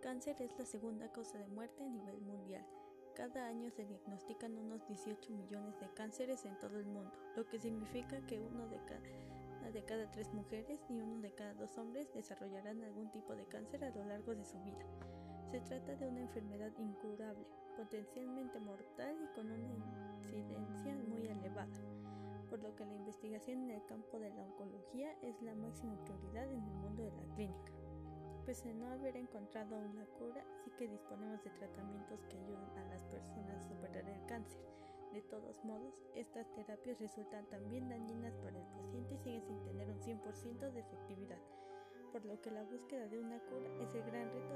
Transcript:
cáncer es la segunda causa de muerte a nivel mundial. Cada año se diagnostican unos 18 millones de cánceres en todo el mundo, lo que significa que uno de cada, una de cada tres mujeres y uno de cada dos hombres desarrollarán algún tipo de cáncer a lo largo de su vida. Se trata de una enfermedad incurable, potencialmente mortal y con una incidencia muy elevada, por lo que la investigación en el campo de la oncología es la máxima prioridad en el mundo de la clínica. Pese a no haber encontrado aún la cura, sí que disponemos de tratamientos que ayudan a las personas a superar el cáncer. De todos modos, estas terapias resultan también dañinas para el paciente y siguen sin tener un 100% de efectividad, por lo que la búsqueda de una cura es el gran reto